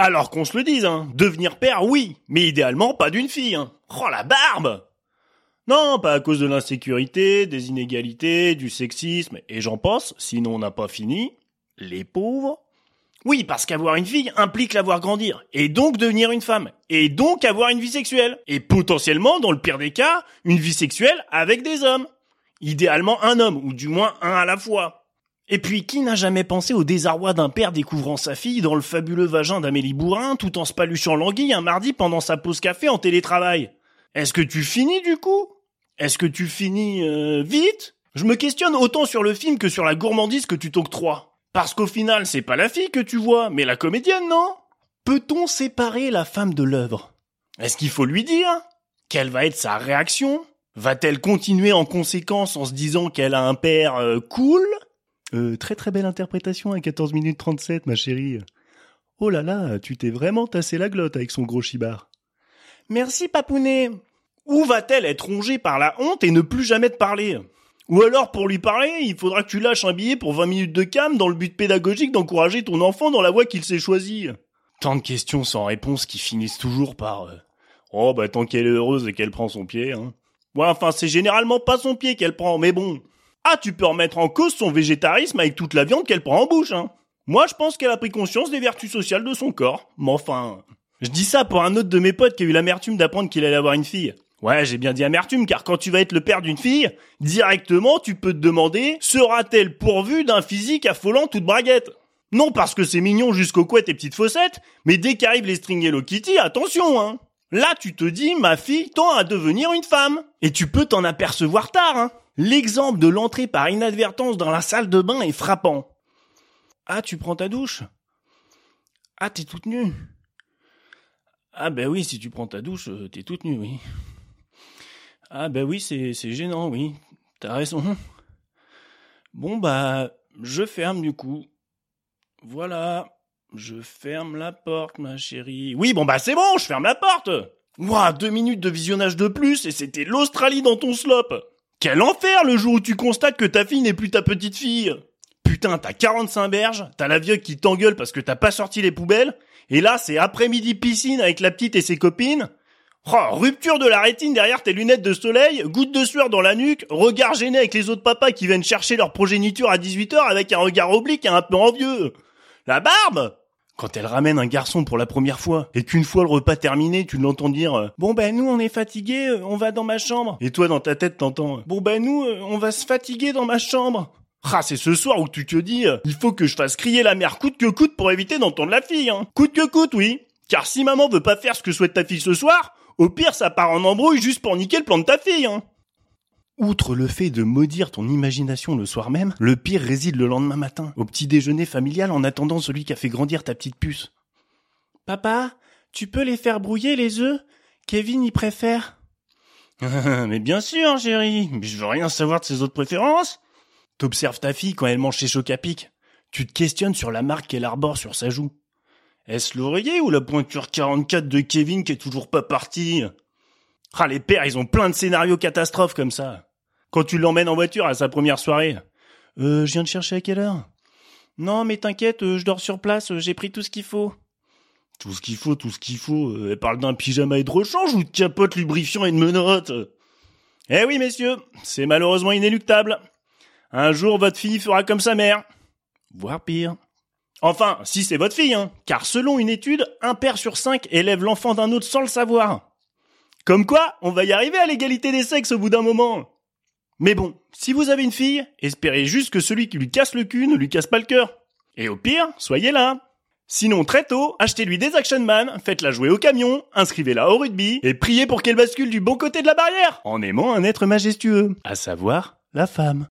Alors qu'on se le dise, hein, devenir père, oui, mais idéalement pas d'une fille. Hein. Oh la barbe Non, pas à cause de l'insécurité, des inégalités, du sexisme, et j'en pense, sinon on n'a pas fini. Les pauvres oui, parce qu'avoir une fille implique la voir grandir, et donc devenir une femme, et donc avoir une vie sexuelle, et potentiellement, dans le pire des cas, une vie sexuelle avec des hommes. Idéalement un homme, ou du moins un à la fois. Et puis, qui n'a jamais pensé au désarroi d'un père découvrant sa fille dans le fabuleux vagin d'Amélie Bourrin tout en se paluchant l'anguille un mardi pendant sa pause café en télétravail? Est-ce que tu finis du coup? Est-ce que tu finis euh, vite? Je me questionne autant sur le film que sur la gourmandise que tu t'octroies. Parce qu'au final, c'est pas la fille que tu vois, mais la comédienne, non? Peut-on séparer la femme de l'œuvre? Est-ce qu'il faut lui dire? Quelle va être sa réaction? Va-t-elle continuer en conséquence en se disant qu'elle a un père euh, cool? Euh, Très très belle interprétation à 14 minutes 37, ma chérie. Oh là là, tu t'es vraiment tassé la glotte avec son gros chibard. Merci, papounet. Ou va-t-elle être rongée par la honte et ne plus jamais te parler? Ou alors, pour lui parler, il faudra que tu lâches un billet pour 20 minutes de cam dans le but pédagogique d'encourager ton enfant dans la voie qu'il s'est choisie. Tant de questions sans réponse qui finissent toujours par euh, Oh bah tant qu'elle est heureuse et qu'elle prend son pied, hein. Ouais, enfin, c'est généralement pas son pied qu'elle prend, mais bon. Ah, tu peux remettre en cause son végétarisme avec toute la viande qu'elle prend en bouche, hein. Moi, je pense qu'elle a pris conscience des vertus sociales de son corps. Mais enfin... Je dis ça pour un autre de mes potes qui a eu l'amertume d'apprendre qu'il allait avoir une fille. Ouais, j'ai bien dit amertume, car quand tu vas être le père d'une fille, directement tu peux te demander, sera-t-elle pourvue d'un physique affolant toute braguette? Non parce que c'est mignon jusqu'aux couettes et petites fossettes, mais dès qu'arrivent les strings Hello Kitty, attention hein Là tu te dis, ma fille tend à devenir une femme. Et tu peux t'en apercevoir tard hein L'exemple de l'entrée par inadvertance dans la salle de bain est frappant. Ah, tu prends ta douche? Ah, t'es toute nue Ah ben oui, si tu prends ta douche, euh, t'es toute nue, oui. Ah ben oui, c'est gênant, oui. T'as raison. Bon bah, je ferme du coup. Voilà. Je ferme la porte, ma chérie. Oui, bon bah c'est bon, je ferme la porte. Ouah, deux minutes de visionnage de plus et c'était l'Australie dans ton slop. Quel enfer le jour où tu constates que ta fille n'est plus ta petite fille. Putain, t'as 45 berges, t'as la vieille qui t'engueule parce que t'as pas sorti les poubelles, et là c'est après-midi piscine avec la petite et ses copines, Oh, rupture de la rétine derrière tes lunettes de soleil, goutte de sueur dans la nuque, regard gêné avec les autres papas qui viennent chercher leur progéniture à 18h avec un regard oblique et un peu envieux. La barbe quand elle ramène un garçon pour la première fois, et qu'une fois le repas terminé, tu l'entends dire euh, Bon ben nous on est fatigués, euh, on va dans ma chambre ». Et toi dans ta tête t'entends « Bon ben nous euh, on va se fatiguer dans ma chambre ». Ah, c'est ce soir où tu te dis Il faut que je fasse crier la mère coûte que coûte pour éviter d'entendre la fille. Hein. Coûte que coûte, oui. Car si maman veut pas faire ce que souhaite ta fille ce soir, au pire, ça part en embrouille juste pour niquer le plan de ta fille, hein. Outre le fait de maudire ton imagination le soir même, le pire réside le lendemain matin, au petit déjeuner familial en attendant celui qui a fait grandir ta petite puce. Papa, tu peux les faire brouiller les œufs? Kevin y préfère. mais bien sûr, chérie, mais je veux rien savoir de ses autres préférences. T'observes ta fille quand elle mange ses chocs à pic. Tu te questionnes sur la marque qu'elle arbore sur sa joue. Est-ce l'oreiller ou la pointure 44 de Kevin qui est toujours pas parti Ah, les pères, ils ont plein de scénarios catastrophes comme ça. Quand tu l'emmènes en voiture à sa première soirée. Euh, je viens de chercher à quelle heure? Non, mais t'inquiète, euh, je dors sur place, euh, j'ai pris tout ce qu'il faut. Tout ce qu'il faut, tout ce qu'il faut. Euh, elle parle d'un pyjama et de rechange ou de capote lubrifiant et de menottes Eh oui, messieurs, c'est malheureusement inéluctable. Un jour, votre fille fera comme sa mère. Voire pire. Enfin, si c'est votre fille, hein. Car selon une étude, un père sur cinq élève l'enfant d'un autre sans le savoir. Comme quoi, on va y arriver à l'égalité des sexes au bout d'un moment. Mais bon, si vous avez une fille, espérez juste que celui qui lui casse le cul ne lui casse pas le cœur. Et au pire, soyez là. Sinon, très tôt, achetez-lui des Action Man, faites-la jouer au camion, inscrivez-la au rugby, et priez pour qu'elle bascule du bon côté de la barrière, en aimant un être majestueux, à savoir la femme.